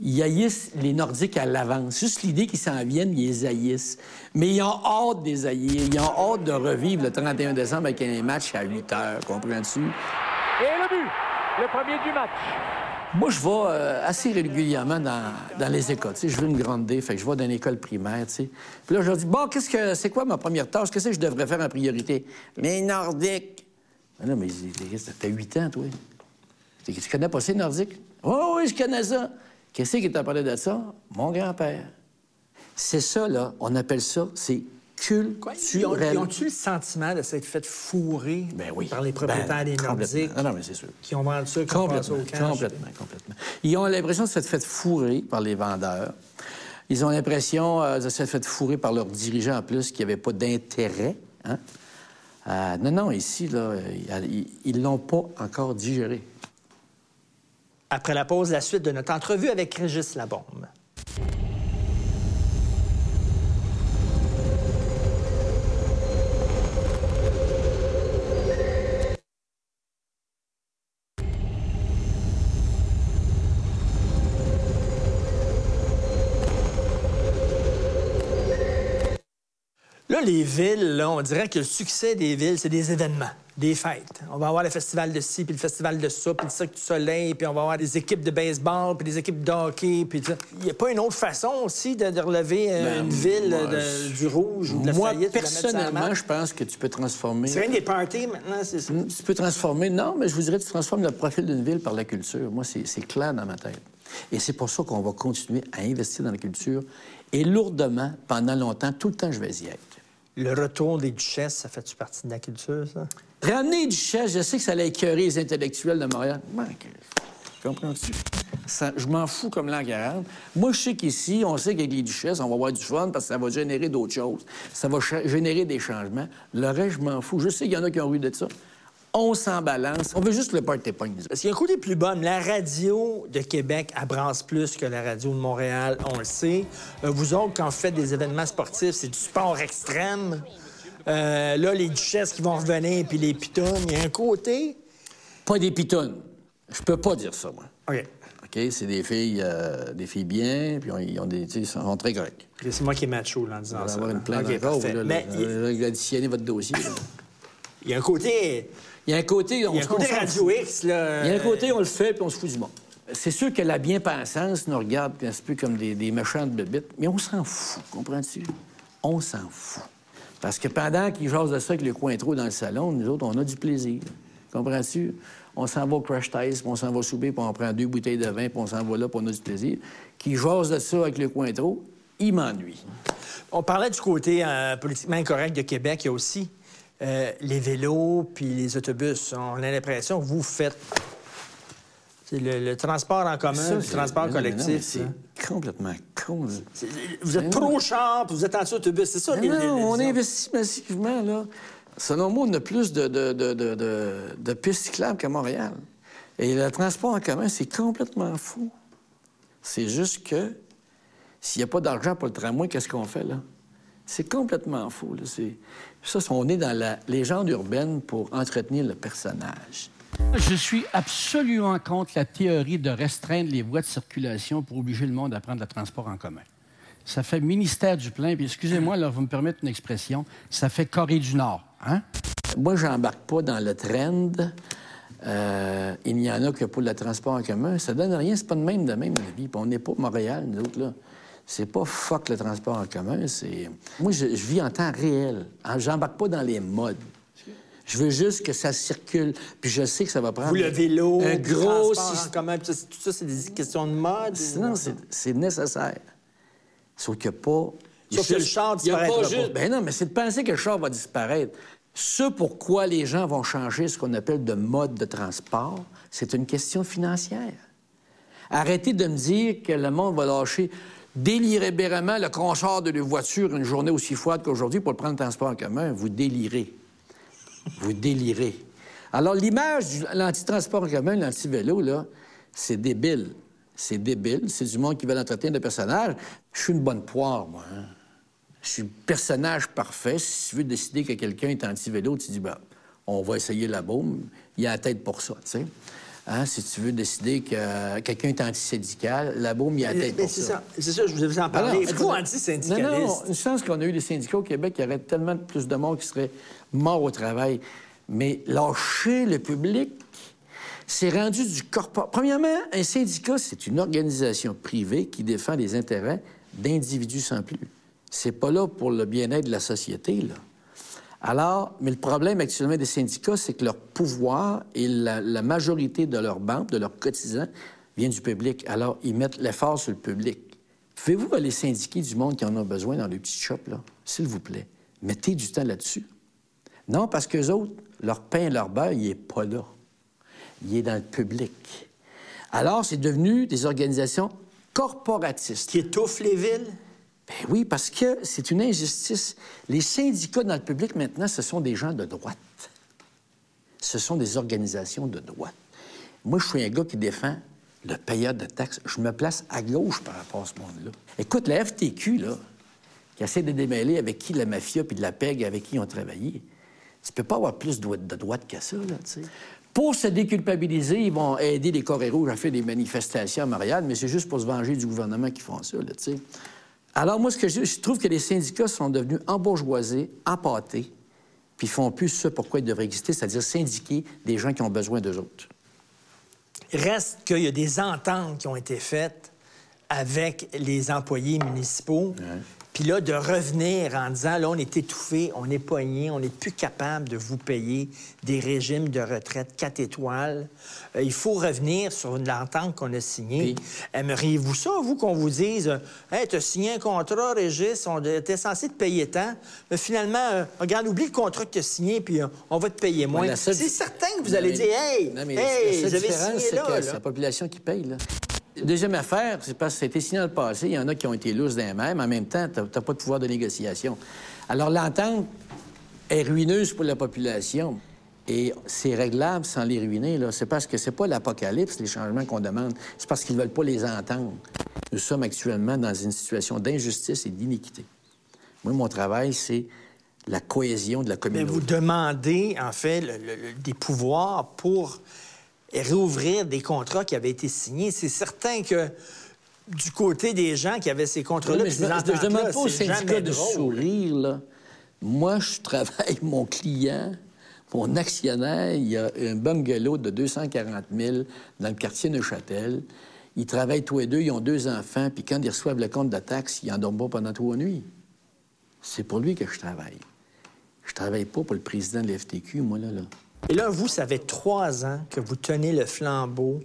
Ils haïssent les Nordiques à l'avance. Juste l'idée qu'ils s'en viennent, ils les haïssent. Mais ils ont hâte des haïr. Ils ont hâte de revivre le 31 décembre avec un match à 8 heures. Comprends-tu? Et le but, le premier du match. Moi, je vais euh, assez régulièrement dans, dans les écoles. Je veux une grande D, fait que je vais dans une école primaire. Puis là, je leur dis, bon, qu'est-ce que c'est quoi ma première tâche? Qu'est-ce que je devrais faire en priorité? Les Nordiques. Ah non, mais t'as 8 ans, toi. Tu connais pas ces Nordiques? Oh, oui, je connais ça. Qu'est-ce qui t'a parlé de ça? Mon grand-père. C'est ça, là. On appelle ça, c'est Ils ont- culturel. Ils ont-tu le sentiment de s'être fait fourrer Ben oui. par les propriétaires Ben, des complètement. Nordiques Non, non, mais c'est sûr. qui ont vendu ça, qui ont passé Complètement, au cash? complètement, complètement. Ils ont l'impression de s'être fait fourrer par les vendeurs. Ils ont l'impression euh, de s'être fait fourrer par leurs dirigeants en plus qui n'avaient pas d'intérêt. hein. Euh, non, non, ici, là, ils- ils l'ont pas encore digéré. Après la pause, la suite de notre entrevue avec Régis Labombe. Là, les villes, là, on dirait que le succès des villes, c'est des événements, des fêtes. On va avoir le festival de ci, puis le festival de ça, puis le Cirque du Soleil, puis on va avoir des équipes de baseball, puis des équipes de hockey, puis. Il n'y a pas une autre façon aussi de, de relever euh, Ben, une ville moi, de- je- du rouge ou de la Moi, faillite? la personnellement, je pense que tu peux transformer... C'est rien des parties maintenant, c'est ça? Tu peux transformer. Non, mais je vous dirais, tu transformes le profil d'une ville par la culture. Moi, c'est c'est clair dans ma tête. Et c'est pour ça qu'on va continuer à investir dans la culture et lourdement, pendant longtemps, tout le temps, je vais y être. Le retour des duchesses, ça fait-tu partie de la culture, ça? Ramener du je sais que ça allait écœurer les intellectuels de Montréal. Comprends-tu? Ça- je m'en fous comme l'an 40. Moi, je sais qu'ici, on sait qu'avec les duchesses, on va avoir du fun parce que ça va générer d'autres choses. Ça va générer des changements. Le reste, je m'en fous. Je sais qu'il y en a qui ont eu de ça. On s'en balance. On veut juste le party point. Parce qu'il y a un côté plus bon. La radio de Québec abrasse plus que la radio de Montréal, on le sait. Euh, vous autres, quand vous faites des événements sportifs, c'est du sport extrême? Euh, là, les duchesses qui vont revenir, puis les pitons, il y a un côté... Pas des pitounes. Je peux pas dire ça, moi. OK. OK? C'est des filles, euh, des filles bien, puis on- ils ont des, ils sont très corrects. C'est moi qui est macho là, en disant On va ça. avoir une plainte OK, encore. parfait. là, là, Mais il là, additionner votre dossier. il y a un côté... Il y a un côté... Il y a un côté Radio X, là... Il y a un côté, on le fait, puis on se fout du monde. C'est sûr que la bien-pensance nous regarde un petit peu comme des, des méchants de bébites, mais on s'en fout, comprends-tu? On s'en fout. Parce que pendant qu'ils jasent de ça avec le coin trop dans le salon, nous autres, on a du plaisir. Comprends-tu? On s'en va au crash test, puis on s'en va souper, puis on prend deux bouteilles de vin, puis on s'en va là, puis on a du plaisir. Qui jasent de ça avec le coin trop, il m'ennuie. On parlait du côté euh, politiquement incorrect de Québec. Il y a aussi euh, les vélos puis les autobus. On a l'impression que vous faites le, le transport en commun, Ça, le transport collectif. C'est complètement con. Vous êtes trop cher, puis vous êtes anti-autobus. C'est ça, les- non, les- les- on investit massivement, là. Selon moi, on a plus de, de, de, de, de- de pistes cyclables qu'à Montréal. Et le transport en commun, c'est complètement fou. C'est juste que s'il n'y a pas d'argent pour le tramway, qu'est-ce qu'on fait, là? C'est complètement fou, là. Ça, on est dans la légende urbaine pour entretenir le personnage. Je suis absolument contre la théorie de restreindre les voies de circulation pour obliger le monde à prendre le transport en commun. Ça fait ministère du plein, puis excusez-moi, là, vous me permettez une expression, ça fait Corée du Nord, hein? Moi, j'embarque pas dans le trend. Euh, il n'y en a que pour le transport en commun. Ça donne rien, c'est pas de même de même, la vie. On n'est pas Montréal, nous autres, là. C'est pas fuck le transport en commun. Moi, je, je vis en temps réel. Hein, J'embarque pas dans les modes. Je veux juste que ça circule. Puis je sais que ça va prendre... Vous, le vélo, Un gros... système. tout ça, c'est des questions de mode? Non, c'est- nécessaire. Sauf qu'il n'y a pas... Sauf que le char il y a pas disparaîtra juste- pas. Ben non, mais c'est de penser que le char va disparaître. Ce pourquoi les gens vont changer ce qu'on appelle de mode de transport, c'est une question financière. Arrêtez de me dire que le monde va lâcher délibérément le consort de leur voiture une journée aussi froide qu'aujourd'hui pour le prendre le transport en commun. Vous délirez. Vous délirez. Alors, l'image de l'anti-transport en commun, l'anti-vélo, c'est débile. C'est débile. C'est du monde qui veut entretenir de personnages. Je suis une bonne poire, moi. hein. Je suis personnage parfait. Si tu veux décider que quelqu'un est anti-vélo, tu dis, ben, on va essayer la bombe. Il a la tête pour ça, tu sais. Hein, si tu veux décider que quelqu'un est antisyndical, la baume y a la tête pour c'est ça. ça. C'est ça, je vous vous en parler. non, Êtes-vous écoute, antisyndicaliste? Non, non, une chance qu'on a eu des syndicats au Québec, il y aurait tellement plus de monde qui serait mort au travail. Mais lâcher le public, c'est rendu du corps. Premièrement, un syndicat, c'est une organisation privée qui défend les intérêts d'individus sans plus. C'est pas là pour le bien-être de la société, là. Alors, mais le problème actuellement des syndicats, c'est que leur pouvoir et la, majorité de leurs banques, de leurs cotisants, vient du public. Alors, ils mettent l'effort sur le public. Pouvez-vous aller syndiquer du monde qui en a besoin dans les petites shops? S'il vous plaît. Mettez du temps là-dessus. Non, parce qu'eux autres, leur pain et leur beurre, il n'est pas là. Il est dans le public. Alors, c'est devenu des organisations corporatistes. Qui étouffent les villes? Ben oui, parce que c'est une injustice. Les syndicats dans le public, maintenant, ce sont des gens de droite. Ce sont des organisations de droite. Moi, je suis un gars qui défend le payeur de taxes. Je me place à gauche par rapport à ce monde-là. Écoute, la FTQ, là, qui essaie de démêler avec qui la mafia puis de la PEG avec qui ils ont travaillé, tu peux pas avoir plus de droite, que ça, là. Pour se déculpabiliser, ils vont aider les Corées rouges à faire des manifestations à Montréal, mais c'est juste pour se venger du gouvernement qu'ils font ça, là, tu sais. Alors, moi, ce que je, je trouve que les syndicats sont devenus embourgeoisés, empâtés, puis ils font plus ce pourquoi ils devraient exister, c'est-à-dire syndiquer des gens qui ont besoin d'eux autres. Reste qu'il y a des ententes qui ont été faites avec les employés municipaux. Puis là, de revenir en disant, là, on est étouffé, on est poigné, on n'est plus capable de vous payer des régimes de retraite 4 étoiles. Euh, il faut revenir sur une entente qu'on a signée. Aimeriez-vous ça, vous, qu'on vous dise, euh, hey, tu as signé un contrat, Régis, on était censé te payer tant, mais finalement, euh, regarde, oublie le contrat que tu as signé, puis euh, on va te payer moins. Ouais, la seule- C'est certain que vous Non, allez mais- dire, hey, non, mais hey, la vous avez différence, signé c'est là. que là. c'est la population qui paye. Là. Deuxième affaire, c'est parce que ça a été signé dans le passé. Il y en a qui ont été lousses d'un même. En même temps, tu n'as pas de pouvoir de négociation. Alors, l'entente est ruineuse pour la population. Et c'est réglable sans les ruiner. Là. C'est parce que c'est pas l'apocalypse, les changements qu'on demande. C'est parce qu'ils veulent pas les entendre. Nous sommes actuellement dans une situation d'injustice et d'iniquité. Moi, mon travail, c'est la cohésion de la Mais communauté. vous demandez, en fait, le- le- le- des pouvoirs pour réouvrir des contrats qui avaient été signés. C'est certain que du côté des gens qui avaient ces Oui, contrats-là, puis je, je demande pas au syndicat de drôle. sourire, là. Moi, je travaille, mon client, mon actionnaire, il y a un bungalow de 240 000 dans le quartier Neuchâtel. Ils travaillent tous les deux, ils ont deux enfants, puis quand ils reçoivent le compte de taxes, ils n'en dorment pas pendant trois nuits. C'est pour lui que je travaille. Je travaille pas pour le président de l'FTQ, moi, là, là. Et là, vous, ça fait trois ans que vous tenez le flambeau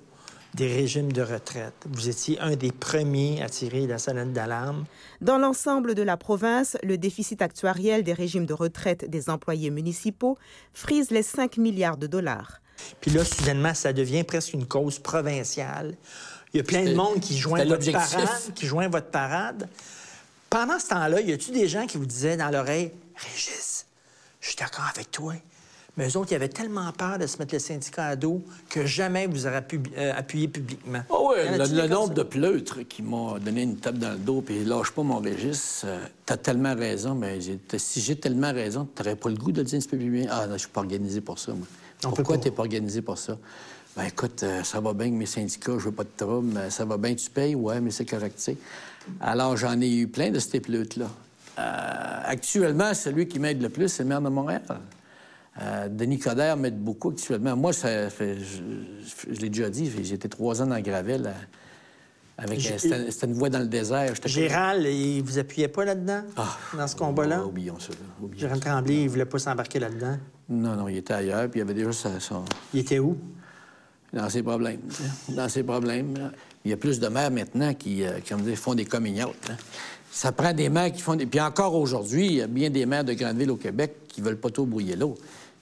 des régimes de retraite. Vous étiez un des premiers à tirer la sonnette d'alarme. Dans l'ensemble de la province, le déficit actuariel des régimes de retraite des employés municipaux frise les 5 milliards de dollars. Puis là, soudainement, ça devient presque une cause provinciale. Il y a plein de monde qui joint votre l'objectif. parade, qui joint votre parade. Pendant ce temps-là, y a-tu des gens qui vous disaient dans l'oreille, Régis, je suis d'accord avec toi, mais eux autres, ils avaient tellement peur de se mettre le syndicat à dos que jamais vous aurez euh, appuyé publiquement. Ah oui, Y en le, nombre de pleutres qui m'ont donné une tape dans le dos puis lâche pas mon registre, euh, t'as tellement raison, mais si j'ai tellement raison, t'aurais pas le goût de le dire un petit peu plus bien. Ah non, je suis pas organisé pour ça, moi. On Pourquoi t'es pas organisé pour ça? Ben écoute, euh, ça va bien avec mes syndicats, je veux pas de trouble, mais ça va bien, tu payes, ouais, mais c'est correct, tu sais. Alors j'en ai eu plein de ces pleutres-là. Euh, actuellement, celui qui m'aide le plus, c'est le maire de Montréal. Euh, Denis Coderre m'aide beaucoup actuellement. Moi, ça fait, je, je l'ai déjà dit, été trois ans dans Gravel. euh, avec, euh, c'était, une voie dans le désert. J'étais Gérald, il vous appuyait pas là-dedans, Ah, dans ce combat-là? Ouais, oublions ça. oublions Gérald. Tremblay, il voulait pas s'embarquer là-dedans. Non, non, il était ailleurs, puis il avait déjà sa- son... Il était où? dans ses problèmes. hein. Dans ses problèmes. là. Il y a plus de maires maintenant qui, euh, comme dire, font des comignotes. hein. Ça prend des maires qui font des... Puis encore aujourd'hui, il y a bien des maires de grandes villes au Québec qui veulent pas trop brouiller l'eau,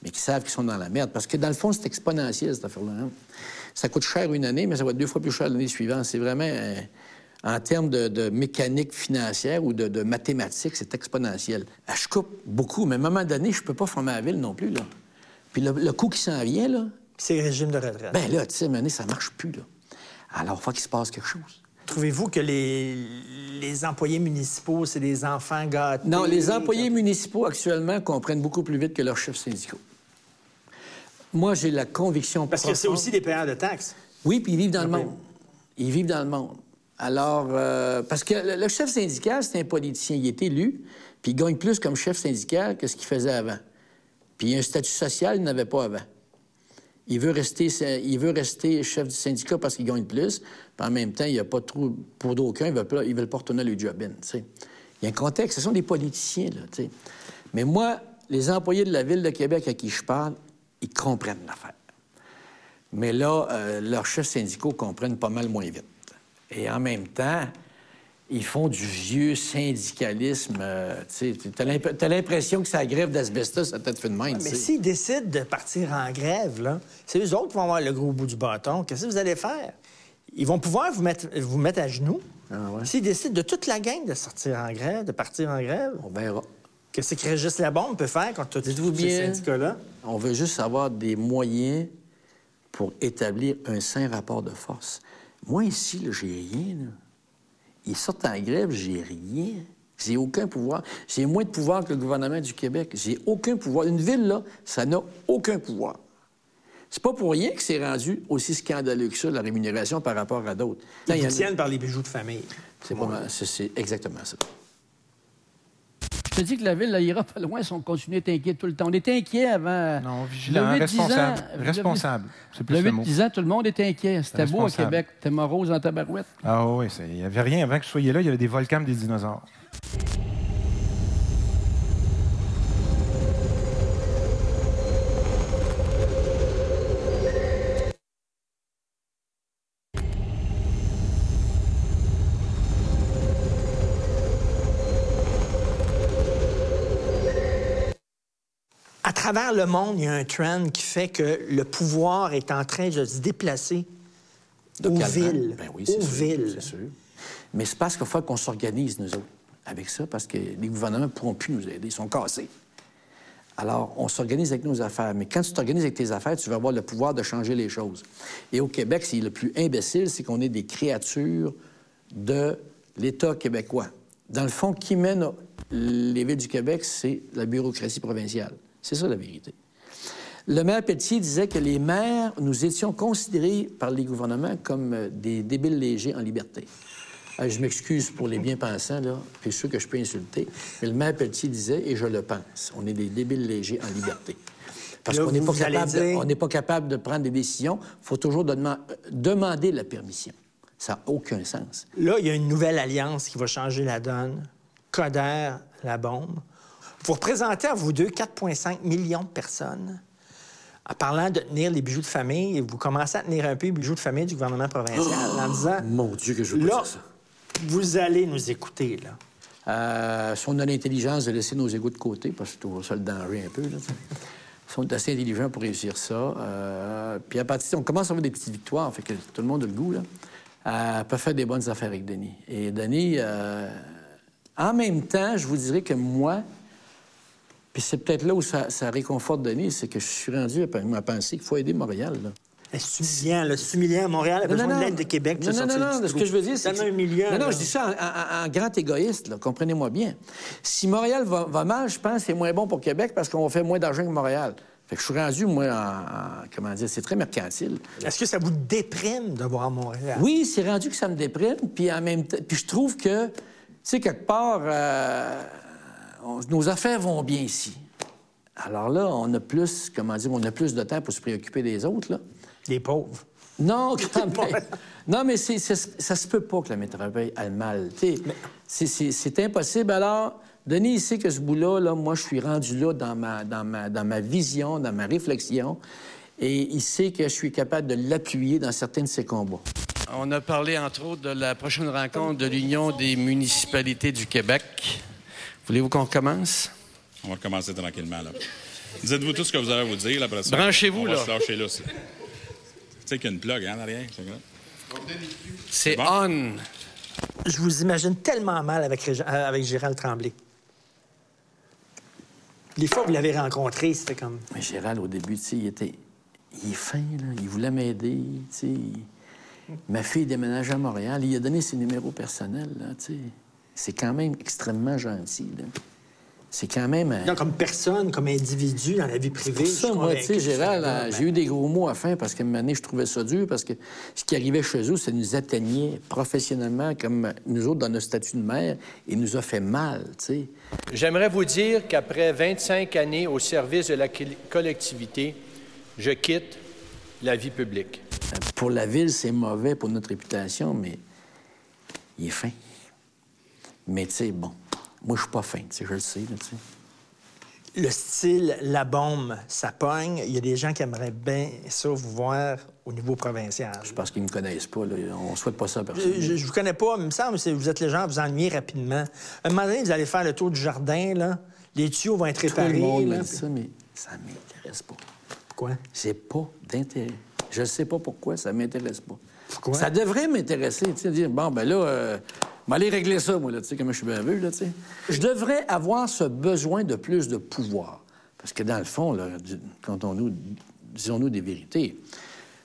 mais qui savent qu'ils sont dans la merde. Parce que dans le fond, c'est exponentiel, cette affaire-là. hein. Ça coûte cher une année, mais ça va être deux fois plus cher l'année suivante. C'est vraiment... euh, en termes de, de mécanique financière ou de, de mathématiques, c'est exponentiel. Ah, Je coupe beaucoup, mais à un moment donné, je peux pas former la ville non plus. Là. Puis le, le coût qui s'en vient, là, C'est le régime de retraite. ben là, tu sais, à un moment donné, ça marche plus, là. Alors, il faut qu'il se passe quelque chose. Trouvez-vous que les, les employés municipaux, c'est des enfants gâtés? Non, les employés municipaux, actuellement, comprennent beaucoup plus vite que leurs chefs syndicaux. Moi, j'ai la conviction Parce que c'est aussi des payeurs de taxes. Oui, puis ils vivent dans le Ah, monde. Ils vivent dans le monde. Alors, euh, parce que le, le chef syndical, c'est un politicien. Il est élu, puis il gagne plus comme chef syndical que ce qu'il faisait avant. Puis il a un statut social qu'il n'avait pas avant. Il veut, rester, il veut rester chef du syndicat parce qu'il gagne plus, puis en même temps, il n'y a pas trop... Pour d'aucuns, ils ne veulent, veulent pas retourner le job in, tu sais. Il y a un contexte. Ce sont des politiciens, là, tu sais. Mais moi, les employés de la Ville de Québec à qui je parle, ils comprennent l'affaire. Mais là, euh, leurs chefs syndicaux comprennent pas mal moins vite. Et en même temps, ils font du vieux syndicalisme. euh, t'as l'imp- t'as l'impression que ça grève d'asbestos, ça tête fait de même. Mais s'ils décident de partir en grève, là, c'est eux autres qui vont avoir le gros bout du bâton. Qu'est-ce que vous allez faire? Ils vont pouvoir vous mettre, vous mettre à genoux. Ah S'ils décident de toute la gang de sortir en grève, de partir en grève, On verra. qu'est-ce que Régis Labombe peut faire contre tous ces bien, syndicats-là? on veut juste avoir des moyens pour établir un sain rapport de force. Moi, ici, j'ai rien. là. Ils sortent en grève, j'ai rien. J'ai aucun pouvoir. J'ai moins de pouvoir que le gouvernement du Québec. J'ai aucun pouvoir. Une ville, là, ça n'a aucun pouvoir. C'est pas pour rien que c'est rendu aussi scandaleux que ça, la rémunération par rapport à d'autres. Ils tiennent par les bijoux de famille. C'est exactement ça. Je te dis que la ville, là, ira pas loin si on continue d'être inquiet tout le temps. On était inquiet avant. Non, vigilant, Le 8-10 ans, responsable. le- Responsable, c'est plus Le le mot. 8-10 ans, tout le monde était inquiet. C'était beau à Responsable. Québec. T'es morose en tabarouette. Ah oui, il n'y avait rien avant que je soyais là. Il y avait des volcans, des dinosaures. Travers le monde, il y a un trend qui fait que le pouvoir est en train de se déplacer aux villes. Ben oui, aux sûr, villes. sûr. Mais c'est parce qu'il faut qu'on s'organise, nous autres, avec ça, parce que les gouvernements ne pourront plus nous aider. Ils sont cassés. Alors, on s'organise avec nos affaires. Mais quand tu t'organises avec tes affaires, tu vas avoir le pouvoir de changer les choses. Et au Québec, c'est le plus imbécile, c'est qu'on est des créatures de l'État québécois. Dans le fond, qui mène les villes du Québec, c'est la bureaucratie provinciale. C'est ça la vérité. Le maire Pelletier disait que les maires, nous étions considérés par les gouvernements comme euh, des débiles légers en liberté. Euh, je m'excuse pour les bien-pensants, là, puis ceux que je peux insulter, mais le maire Pelletier disait, et je le pense, on est des débiles légers en liberté. Parce qu'on n'est pas, capable de- on pas capable de prendre des décisions. Il faut toujours euh, demander la permission. Ça n'a aucun sens. Là, il y a une nouvelle alliance qui va changer la donne. Coder, la bombe. Vous représentez à vous deux 4,5 millions de personnes. En parlant de tenir les bijoux de famille, vous commencez à tenir un peu les bijoux de famille du gouvernement provincial en disant Mon Dieu, que je veux là, dire ça. vous allez nous écouter, là. Euh, si on a l'intelligence de laisser nos égouts de côté, parce que c'est toujours ça le danger un peu, là, est assez intelligents pour réussir ça. euh, puis à partir on commence à avoir des petites victoires, fait que tout le monde a le goût, là. Euh, peut faire des bonnes affaires avec Denis. Et Denis, euh, en même temps, je vous dirais que moi, puis c'est peut-être là où ça, ça réconforte Denis, c'est que je suis rendu à, à penser qu'il faut aider Montréal, là. C'est humiliant, là. C'est humiliant. Montréal a Non, besoin non, de l'aide de Québec pour Non, non, sortir non, du ce que je veux dire, c'est. que- humiliant. Non, non, je dis ça en, en- en grand égoïste, comprenez-moi bien. Si Montréal va, va mal, je pense que c'est moins bon pour Québec parce qu'on fait moins d'argent que Montréal. Fait que je suis rendu, moi, en. en- comment dire, c'est très mercantile. Est-ce que ça vous déprime de voir Montréal? Oui, c'est rendu que ça me déprime, puis en même temps. Puis je trouve que, tu sais, quelque part, euh, on- nos affaires vont bien ici. Alors là, on a plus, comment dire, on a plus de temps pour se préoccuper des autres, là. Les pauvres. Non, quand même. Non, mais c'est, c'est- ça se peut pas que la métropole aille mal. C'est, impossible. Alors, Denis, il sait que ce bout-là, là, moi, je suis rendu là dans ma, dans, ma, dans ma vision, dans ma réflexion. Et il sait que je suis capable de l'appuyer dans certains de ses combats. On a parlé, entre autres, de la prochaine rencontre de l'Union des municipalités du Québec. Voulez-vous qu'on commence? On va recommencer tranquillement, là. Dites-vous tout ce que vous avez à vous dire, là, après ça. Branchez-vous, on va là. là. Tu sais qu'il y a une plug, hein, en arrière, c'est bon? on. Je vous imagine tellement mal avec, euh, avec Gérald Tremblay. Les fois où vous l'avez rencontré, c'était comme... Mais Gérald, au début, tu sais, il était... Il est fin, là. Il voulait m'aider, tu sais. Ma fille déménage à Montréal. Il a donné ses numéros personnels, là, tu sais. C'est quand même extrêmement gentil, là. C'est quand même... un- Non, comme personne, comme individu dans la vie privée. Pour je ça, moi, tu sais, Gérald, c'est euh, j'ai eu des gros mots à fin parce qu'à un moment donné, je trouvais ça dur parce que ce qui arrivait chez eux, ça nous atteignait professionnellement comme nous autres dans notre statut de maire et nous a fait mal, tu sais. J'aimerais vous dire qu'après 25 années au service de la col- collectivité, je quitte la vie publique. Pour la ville, c'est mauvais pour notre réputation, mais il est fin. Mais tu sais, bon, moi, je suis pas fin, tu sais, je le sais, là, tu sais. Le style, la bombe, ça pogne. Il y a des gens qui aimeraient bien ça vous voir au niveau provincial. C'est parce qu'ils me connaissent pas, là. On souhaite pas ça à personne. Je, je vous connais pas, mais il me semble que vous êtes les gens à vous ennuyer rapidement. À un moment donné, vous allez faire le tour du jardin, là. Les tuyaux vont être Tout réparés. le monde là, dit ça, mais ça m'intéresse pas. Pourquoi? C'est pas d'intérêt. Je sais pas pourquoi, ça m'intéresse pas. Pourquoi? Ça devrait m'intéresser, tu sais, dire, bon, ben là, euh, je vais aller régler ça, moi, là, tu sais, je suis vu, là, tu sais. Je devrais avoir ce besoin de plus de pouvoir. Parce que dans le fond, là, quand on nous, disons-nous des vérités,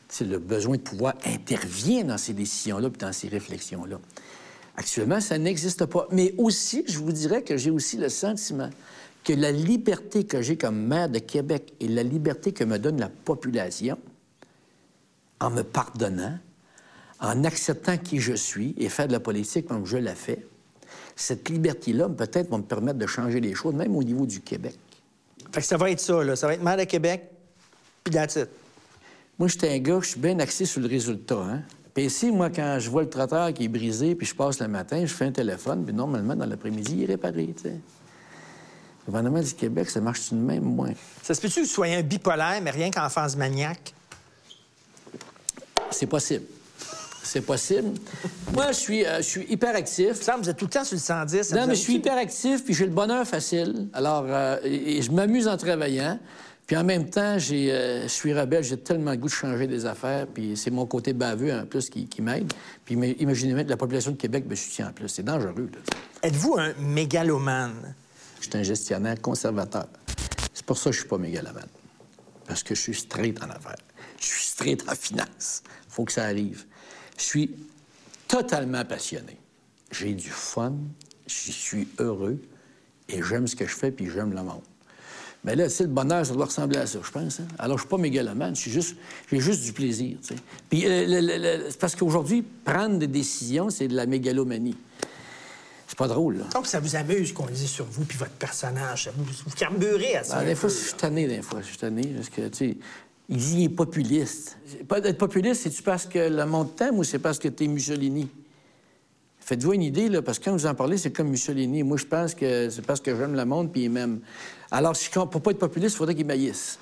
c'est le besoin de pouvoir intervient dans ces décisions-là puis dans ces réflexions-là. Actuellement, ça n'existe pas. Mais aussi, je vous dirais que j'ai aussi le sentiment que la liberté que j'ai comme maire de Québec et la liberté que me donne la population, en me pardonnant, en acceptant qui je suis et faire de la politique comme je la fais, cette liberté-là, peut-être, va me permettre de changer les choses, même au niveau du Québec. Fait que ça va être ça, là. Ça va être maire de Québec, puis that's it. Moi, j'étais un gars, je suis bien axé sur le résultat. Hein? Puis ici, moi, quand je vois le trotteur qui est brisé, puis je passe le matin, je fais un téléphone, puis normalement, dans l'après-midi, il est réparé, tu sais. Le gouvernement du Québec, ça marche tout de même moins. Ça se peut-tu que vous soyez un bipolaire, mais rien qu'en phase maniaque? C'est possible. C'est possible. Moi, je suis, euh, je suis hyper actif. Ça, vous êtes tout le temps sur le 110. ça Non, mais je suis hyper actif, puis j'ai le bonheur facile. Alors, euh, et, et je m'amuse en travaillant. Puis en même temps, j'ai, euh, je suis rebelle, j'ai tellement le goût de changer des affaires, puis c'est mon côté baveux en plus qui, qui m'aide. Puis ima- imaginez même que la population de Québec me soutient en plus. C'est dangereux. Êtes-vous un mégalomane? Je suis un gestionnaire conservateur. C'est pour ça que je suis pas mégalomane. Parce que je suis straight en affaires. Je suis straight en finance. faut que ça arrive. Je suis totalement passionné. J'ai du fun, je suis heureux et j'aime ce que je fais puis j'aime le monde. Mais là, tu sais, le bonheur, ça doit ressembler à ça, je pense. hein. Alors, je suis pas mégalomane, je suis juste, j'ai juste du plaisir. Puis, euh, c'est parce qu'aujourd'hui, prendre des décisions, c'est de la mégalomanie. C'est pas drôle, là. Donc, ça vous amuse qu'on dise sur vous puis votre personnage. Ça vous, vous carburez à ça. Un des fois, je suis tanné, des fois. Je suis tanné parce que, tu sais, il dit qu'il est populiste. Pas d'être populiste, c'est-tu parce que le monde t'aime ou c'est parce que t'es Mussolini? Faites-vous une idée, parce que quand vous en parlez, c'est comme Mussolini. Moi, je pense que c'est parce que j'aime le monde puis il m'aime. Alors, si, pour pas être populiste, il faudrait qu'il maïsse.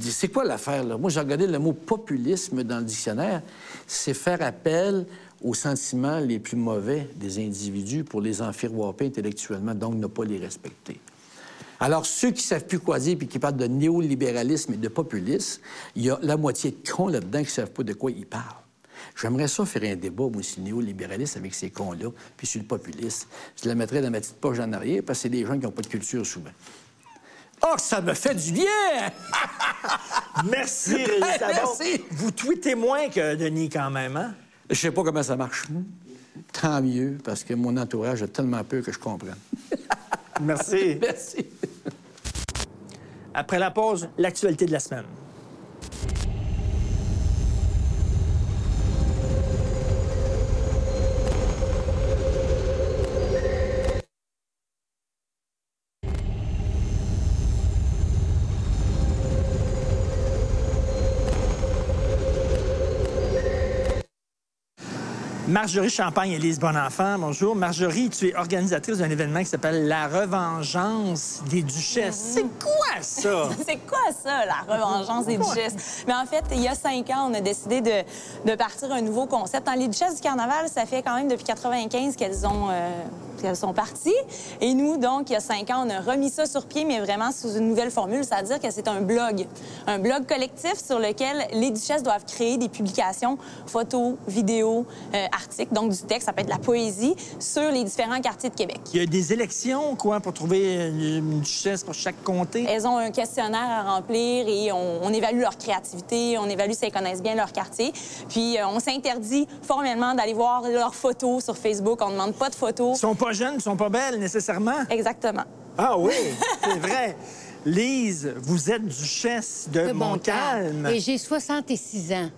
C'est quoi l'affaire, là? Moi, j'ai regardé le mot populisme dans le dictionnaire. C'est faire appel aux sentiments les plus mauvais des individus pour les enfiroiper intellectuellement, donc ne pas les respecter. Alors, ceux qui savent plus quoi dire puis qui parlent de néolibéralisme et de populisme, il y a la moitié de cons là-dedans qui savent pas de quoi ils parlent. J'aimerais ça faire un débat, moi, sur le néolibéralisme avec ces cons-là, puis sur le populisme. Je la mettrais dans ma petite poche en arrière parce que c'est des gens qui n'ont pas de culture souvent. Oh, ça me fait du bien! Merci, Régis. Merci. Vous tweetez moins que Denis, quand même, hein? Je sais pas comment ça marche. Tant mieux, parce que mon entourage a tellement peur que je comprenne. Merci. Merci. Après la pause, l'actualité de la semaine. Marjorie Champagne-Élise Bonenfant, bonjour. Marjorie, tu es organisatrice d'un événement qui s'appelle La Revengeance des Duchesses. C'est quoi ça? C'est quoi ça, la revengeance des duchesses? Mais en fait, il y a cinq ans, on a décidé de, de partir un nouveau concept. Dans les duchesses du carnaval, ça fait quand même depuis 95 qu'elles ont euh, qu'elles sont parties. Et nous, donc, il y a cinq ans, on a remis ça sur pied, mais vraiment sous une nouvelle formule, c'est-à-dire que c'est un blog. Un blog collectif sur lequel les duchesses doivent créer des publications, photos, vidéos, euh, articles, donc du texte, ça peut être de la poésie, sur les différents quartiers de Québec. Il y a des élections, quoi, pour trouver une duchesse pour chaque comté? Elles ont un questionnaire à remplir et on, on évalue leur créativité, on évalue si elles connaissent bien leur quartier. Puis euh, on s'interdit formellement d'aller voir leurs photos sur Facebook. On ne demande pas de photos. Ils sont pas jeunes, ils sont pas belles nécessairement. Exactement. Ah oui, c'est vrai. Lise, vous êtes duchesse de, De Montcalm. Et j'ai 66 ans.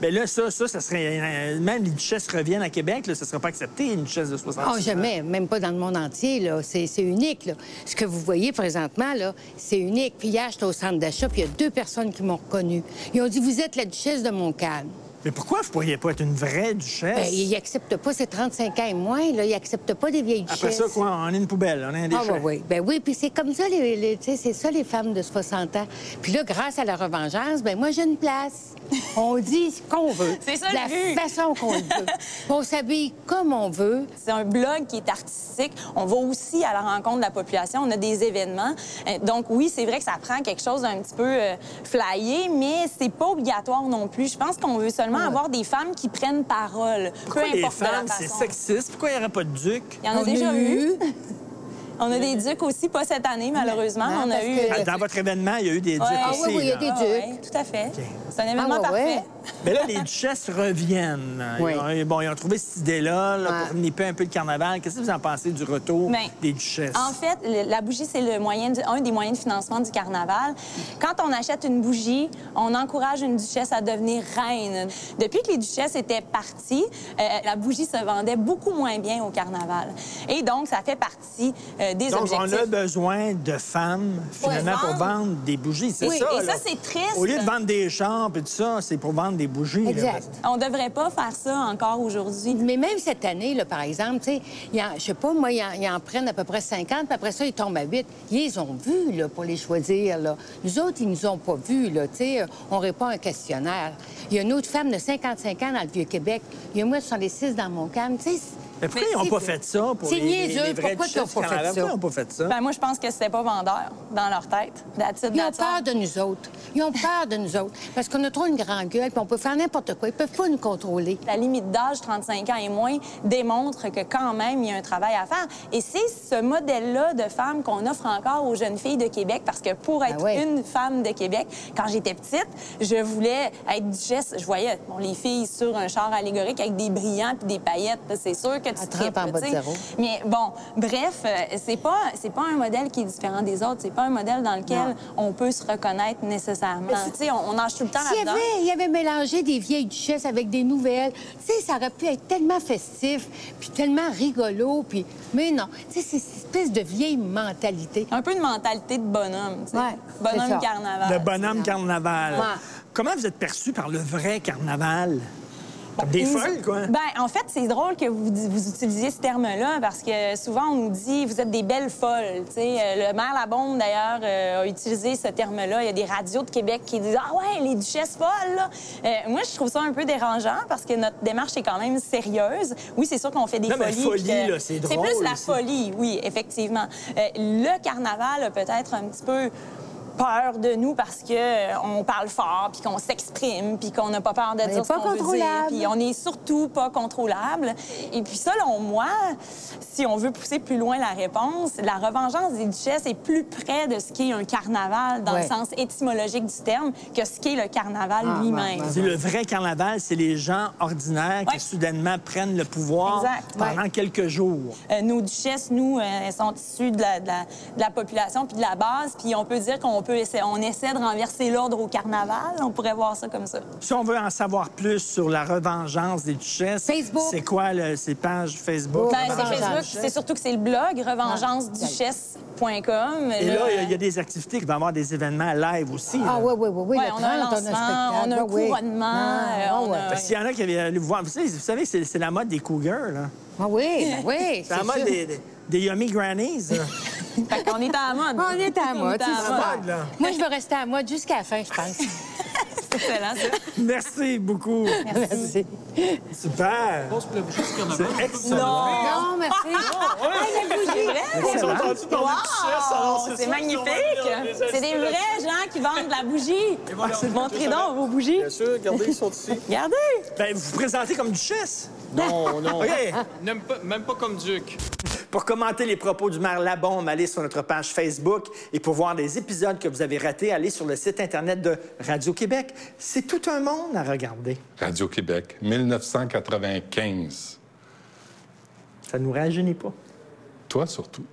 Mais là, ça, ça, ça serait. euh, Même les duchesses reviennent à Québec, là, ça ne serait pas accepté, une duchesse de 60 Oh, jamais, même pas dans le monde entier, là. C'est c'est unique, là. Ce que vous voyez présentement, là, c'est unique. Puis hier, j'étais au centre d'achat, puis il y a deux personnes qui m'ont reconnue. Ils ont dit, vous êtes la duchesse de Montcalm. Mais pourquoi vous ne pourriez pas être une vraie duchesse? Ben, ils n'acceptent pas, c'est 35 ans et moins, là. Ils n'acceptent pas des vieilles duchesses. Après ça, quoi? On est une poubelle, on est un déchet. Ah, oui, oui. Ben oui, puis c'est comme ça, les, c'est ça, les femmes de 60 ans. Puis là, grâce à la revengeance, ben moi, j'ai une place. On dit ce qu'on veut. C'est ça, de le la but. façon qu'on le veut. on s'habille comme on veut. C'est un blog qui est artistique. On va aussi à la rencontre de la population. On a des événements. Euh, Donc oui, c'est vrai que ça prend quelque chose d'un petit peu euh, flyé, mais c'est pas obligatoire non plus. Je pense qu'on veut seulement avoir des femmes qui prennent parole, Pourquoi peu les importe de la femmes, c'est sexiste? Pourquoi il n'y aurait pas de duc? Il y en a On déjà eu. On a des ducs aussi, pas cette année malheureusement. Non, on a eu. que- Ah, Dans votre événement, il y a eu des ducs Ouais. Ah aussi. oui, oui, il y a des Ah ducs. ouais, tout à fait. C'est un événement Ah parfait. ouais. Mais là, les duchesses reviennent. Oui. Ils ont, bon, ils ont trouvé cette idée-là là, Ouais. pour nipper un peu le carnaval. Qu'est-ce que vous en pensez du retour Ben, des duchesses? En fait, le- la bougie, c'est le moyen de- un des moyens de financement du carnaval. Quand on achète une bougie, on encourage une duchesse à devenir reine. Depuis que les duchesses étaient parties, euh, la bougie se vendait beaucoup moins bien au carnaval. Et donc, ça fait partie euh, des Donc, objectifs. on a besoin de femmes, finalement, pour vendre. vendre des bougies. C'est Oui, ça. et là. ça, c'est triste. Au lieu de vendre des chars et tout ça, c'est pour vendre des bougies. là. Exact. On devrait pas faire ça encore aujourd'hui. Mais même cette année, là, par exemple, tu sais, ils en- je sais pas, moi, ils en, en prennent à peu près 50, puis après ça, ils tombent à 8. Ils les ont vus, là, pour les choisir, là. Nous autres, ils nous ont pas vus, là, tu sais. On répond à un questionnaire. Il y a une autre femme de 55 ans dans le Vieux-Québec. Il y a moi de 66 dans mon calme, tu sais. Mais pourquoi ils n'ont c'est- pas fait ça pour c'est les, les- niaiseux. les vraies Pourquoi ils ont duchesses pas fait ça? Pourquoi ils n'ont pas fait ça? Ben, moi, je pense que c'était pas vendeur dans leur tête. That's it, Ils ont peur de nous autres. Ils ont peur de nous autres. Parce qu'on a trop une grande gueule, puis on peut faire n'importe quoi. Ils peuvent pas nous contrôler. La limite d'âge, 35 ans et moins, démontre que quand même, il y a un travail à faire. Et c'est ce modèle-là de femme qu'on offre encore aux jeunes filles de Québec, parce que pour être ouais. une femme de Québec, quand j'étais petite, je voulais être duchesse. Je voyais bon, les filles sur un char allégorique avec des brillants puis des paillettes. C'est sûr que tu À 30 tripes, en bas de zéro. Mais bon, bref, euh, c'est pas c'est pas un modèle qui est différent des autres. C'est pas un modèle dans lequel Non. on peut se reconnaître nécessairement. Tu sais, on, on nage tout le temps là-dedans. avait, il y avait mélangé des vieilles duchesses avec des nouvelles, tu sais, ça aurait pu être tellement festif, puis tellement rigolo, puis... Mais non, tu sais, c'est cette espèce de vieille mentalité. Un peu de mentalité de bonhomme. tu sais. Ouais, c'est bonhomme carnaval. Le bonhomme carnaval. Ouais. Comment vous êtes perçu par le vrai carnaval? Des Nous- folles, quoi? Ben, en fait, c'est drôle que vous, vous utilisiez ce terme-là parce que souvent, on nous dit vous êtes des belles folles. Tu sais, euh, le maire Labombe, d'ailleurs, euh, a utilisé ce terme-là. Il y a des radios de Québec qui disent Ah ouais, les duchesses folles. là. Euh, moi, je trouve ça un peu dérangeant parce que notre démarche est quand même sérieuse. Oui, c'est sûr qu'on fait des Non, mais folies. folie, que- c'est C'est drôle plus la aussi. folie, oui, effectivement. Euh, le carnaval a peut-être un petit peu peur de nous parce que euh, on parle fort puis qu'on s'exprime puis qu'on n'a pas peur de On dire ce pas qu'on veut dire contrôlable. puis on n'est surtout pas contrôlable et puis selon moi si on veut pousser plus loin la réponse la revengeance des duchesses est plus près de ce qu'est un carnaval dans Ouais. le sens étymologique du terme que ce qu'est le carnaval Ah, lui-même le vrai carnaval, c'est les gens ordinaires Ouais. qui soudainement prennent le pouvoir Exact. pendant quelques jours. Euh, nos duchesses, nous, euh, elles sont issues de la, de la- de la population puis de la base. Puis on peut dire qu'on peut essayer, on essaie de renverser l'ordre au carnaval. On pourrait voir ça comme ça. Si on veut en savoir plus sur la revengeance des duchesses, Facebook. c'est quoi le- ces pages Facebook? Ben, c'est Revengeance des Facebook, c'est surtout que c'est le blog revengeanceduchesse.com. Et là, il y a- il y, a des activités qui vont avoir des événements live aussi. Ah là. oui, oui, oui, oui, Ouais, on a un 30, lancement, on a un couronnement, Ah, euh, ah, ouais. qu'il y en a qui avaient allé voir. Vous savez, vous savez, c'est c'est la mode des cougars, là. Ah oui, ben oui, C'est la c'est mode sûr. des, des, des yummy grannies. Fait qu'on est à la mode. On est à la mode, On est à c'est la super. mode, là. Moi, je vais rester à mode jusqu'à la fin, je pense. C'est excellent, ça. Merci beaucoup. Merci. Super. C'est excellent. Non, merci. Oh, bougie. Excellent. Wow, c'est magnifique! C'est des vrais gens qui vendent de la bougie. Montrez donc vos bougies. Bien sûr, regardez, ils sont ici. Regardez! Ben, vous vous présentez comme duchesse. Non, non. OK. Même pas, même pas comme Duc. Pour commenter les propos du maire Labombe, allez sur notre page Facebook. Et pour voir des épisodes que vous avez ratés, allez sur le site Internet de Radio-Québec. C'est tout un monde à regarder. Radio-Québec, 1995. Ça nous rajeunit pas. Toi surtout.